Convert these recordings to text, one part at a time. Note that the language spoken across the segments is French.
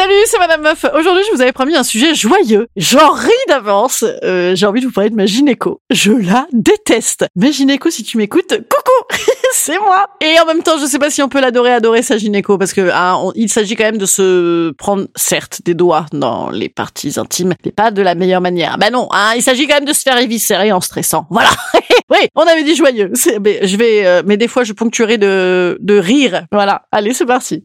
Salut, c'est Madame Meuf. Aujourd'hui, je vous avais promis un sujet joyeux. J'en ris d'avance. Euh, J'ai envie de vous parler de ma gynéco. Je la déteste. Ma gynéco, si tu m'écoutes, coucou C'est moi Et en même temps, je sais pas si on peut l'adorer, adorer sa gynéco, parce que hein, il s'agit quand même de se prendre, certes, des doigts dans les parties intimes, mais pas de la meilleure manière. Bah non, hein, il s'agit quand même de se faire éviscérer en stressant. Voilà Oui, on avait dit joyeux. Mais je vais, euh, mais des fois, je ponctuerai de, de rire. Voilà. Allez, c'est parti.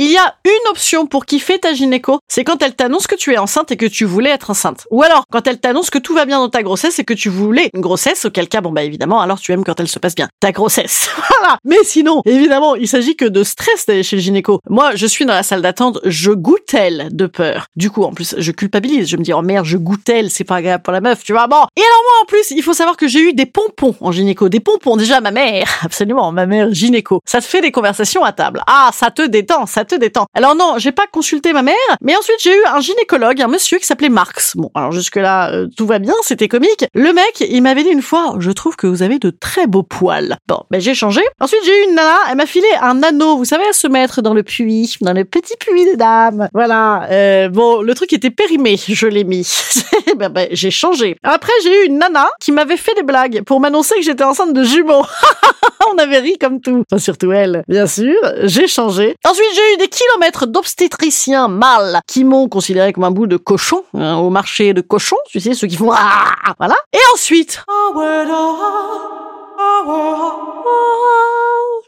Il y a une option pour kiffer ta gynéco, c'est quand elle t'annonce que tu es enceinte et que tu voulais être enceinte. Ou alors, quand elle t'annonce que tout va bien dans ta grossesse et que tu voulais une grossesse, auquel cas, bon bah évidemment, alors tu aimes quand elle se passe bien. Ta grossesse. voilà Mais sinon, évidemment, il s'agit que de stress d'aller chez le gynéco. Moi, je suis dans la salle d'attente, je goûtelle de peur. Du coup, en plus, je culpabilise. Je me dis, oh merde, je goûtelle, c'est pas agréable pour la meuf, tu vois. Bon. Et alors moi, en plus, il faut savoir que j'ai eu des pompons en gynéco. Des pompons, déjà, ma mère. Absolument, ma mère gynéco. Ça te fait des conversations à table. Ah, ça te détend, ça te détend. Alors non, j'ai pas consulté ma mère, mais ensuite j'ai eu un gynécologue, un monsieur qui s'appelait Marx. Bon, alors jusque-là, euh, tout va bien, c'était comique. Le mec, il m'avait dit une fois, je trouve que vous avez de très beaux poils. Bon, ben j'ai changé. Ensuite, j'ai eu une nana, elle m'a filé un anneau, vous savez, à se mettre dans le puits, dans le petit puits des dames. Voilà. Euh, bon, le truc était périmé, je l'ai mis. ben, ben, j'ai changé. Après, j'ai eu une nana qui m'avait fait des blagues pour m'annoncer que j'étais enceinte de jumeaux. On avait ri comme tout. Enfin, surtout elle, bien sûr. J'ai changé. Ensuite, j'ai eu des kilomètres d'obstétriciens mâles qui m'ont considéré comme un bout de cochon hein, au marché de cochons. Tu sais, ceux qui font Ah voilà. Et ensuite,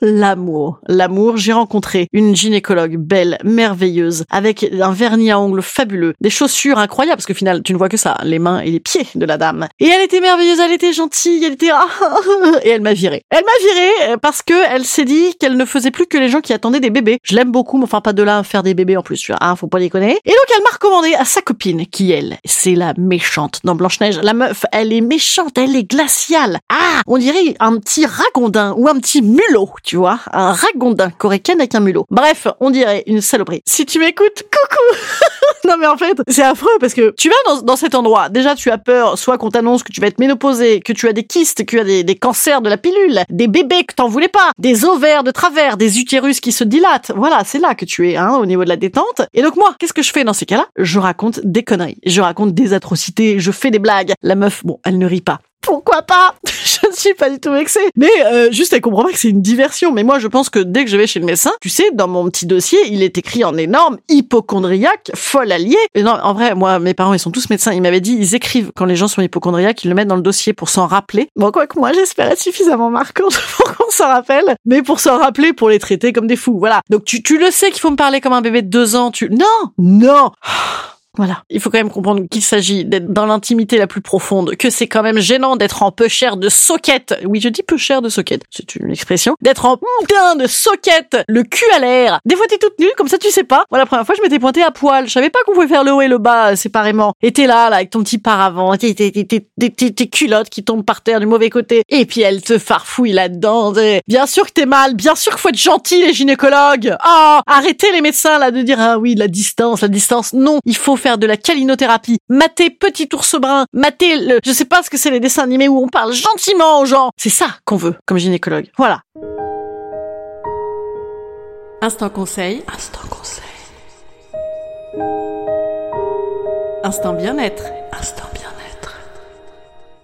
L'amour. L'amour, j'ai rencontré une gynécologue belle, merveilleuse, avec un vernis à ongles fabuleux, des chaussures incroyables, parce que final, tu ne vois que ça, les mains et les pieds de la dame. Et elle était merveilleuse, elle était gentille, elle était... et elle m'a virée. Elle m'a virée euh, parce que elle s'est dit qu'elle ne faisait plus que les gens qui attendaient des bébés. Je l'aime beaucoup, mais enfin pas de là à faire des bébés en plus, tu vois, hein, faut pas déconner. Et donc elle m'a recommandé à sa copine, qui elle, c'est la méchante dans Blanche-Neige. La meuf, elle est méchante, elle est glaciale. Ah, on dirait un petit ragondin ou un petit mulot, tu vois, un ragondin corécaine avec un mulot. Bref, on dirait une saloperie. Si tu m'écoutes, coucou Non mais en fait, c'est affreux parce que tu vas dans, dans cet endroit, déjà tu as peur, soit qu'on t'annonce que tu vas être ménopausée, que tu as des kystes, que tu as des, des cancers de la pilule, des bébés que t'en voulais pas, des ovaires de travers, des utérus qui se dilatent. Voilà, c'est là que tu es, hein, au niveau de la détente. Et donc moi, qu'est-ce que je fais dans ces cas-là? Je raconte des conneries, je raconte des atrocités, je fais des blagues. La meuf, bon, elle ne rit pas. Pourquoi pas Je ne suis pas du tout vexée. Mais euh, juste, elle comprend pas que c'est une diversion. Mais moi, je pense que dès que je vais chez le médecin, tu sais, dans mon petit dossier, il est écrit en énorme hypochondriaque, folle alliée. Et non, en vrai, moi, mes parents, ils sont tous médecins. Ils m'avaient dit, ils écrivent quand les gens sont hypochondriaques, ils le mettent dans le dossier pour s'en rappeler. Bon, quoi que moi, j'espère être suffisamment marquante pour qu'on s'en rappelle, mais pour s'en rappeler, pour les traiter comme des fous. Voilà. Donc tu, tu le sais qu'il faut me parler comme un bébé de deux ans. Tu non, non. Voilà. Il faut quand même comprendre qu'il s'agit d'être dans l'intimité la plus profonde, que c'est quand même gênant d'être en peu cher de soquette. Oui, je dis peu cher de soquette. C'est une expression. D'être en putain de soquette, le cul à l'air. Des fois, t'es toute nue, comme ça, tu sais pas. Moi, la première fois, je m'étais pointée à poil. Je savais pas qu'on pouvait faire le haut et le bas euh, séparément. Et t'es là, là, avec ton petit paravent, tes, tes, tes, tes, tes- tes- tes culottes qui tombent par terre du mauvais côté. Et puis, elle te farfouille là-dedans. Bien sûr que t'es mal. Bien sûr qu'il faut être gentil, les gynécologues. Ah, arrêtez les médecins, là, de dire, ah oui, la distance, la distance. Non, il faut faire de la calinothérapie. Mater Petit ours brun. Mater le, je sais pas ce que c'est les dessins animés où on parle gentiment aux gens. C'est ça qu'on veut, comme gynécologue. Voilà. Instant conseil. Instant conseil. Instant bien-être. Instant bien-être.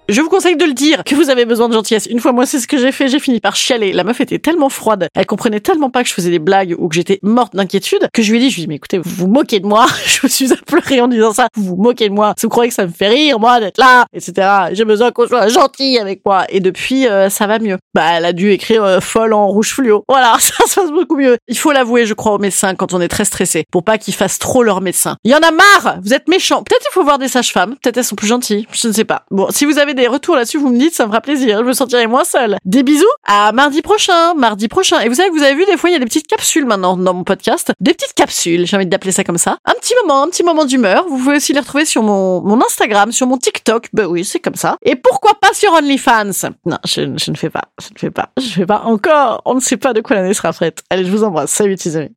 Je vous conseille de le dire que vous avez besoin de gentillesse. Une fois, moi, c'est ce que j'ai fait. J'ai fini par chialer. La meuf était tellement froide. Elle comprenait tellement pas que je faisais des blagues ou que j'étais morte d'inquiétude que je lui ai dit, je lui ai dit, mais écoutez, vous vous moquez de moi. Je me suis à en disant ça. Vous vous moquez de moi. Vous croyez que ça me fait rire, moi, d'être là, etc. J'ai besoin qu'on soit gentil avec moi. Et depuis, euh, ça va mieux. Bah, elle a dû écrire euh, folle en rouge fluo. Voilà, ça se passe beaucoup mieux. Il faut l'avouer, je crois, aux médecins quand on est très stressé pour pas qu'ils fassent trop leur médecin. Il y en a marre. Vous êtes méchants. Peut-être il faut voir des sages-femmes. Peut-être elles sont plus gentilles. Je ne sais pas. Bon, si vous avez des retours là-dessus, vous me dites, ça me fera plaisir. Je me sentirai moins seule. Des bisous. À mardi prochain. Mardi prochain. Et vous savez que vous avez vu, des fois, il y a des petites capsules maintenant dans mon podcast. Des petites capsules. J'ai envie d'appeler ça comme ça. Un petit moment, un petit moment d'humeur. Vous pouvez aussi les retrouver sur mon, mon Instagram, sur mon TikTok. Ben oui, c'est comme ça. Et pourquoi pas sur OnlyFans? Non, je, ne fais pas. Je ne fais pas. Je ne fais pas encore. On ne sait pas de quoi l'année sera faite. Allez, je vous embrasse. Salut, petits amis.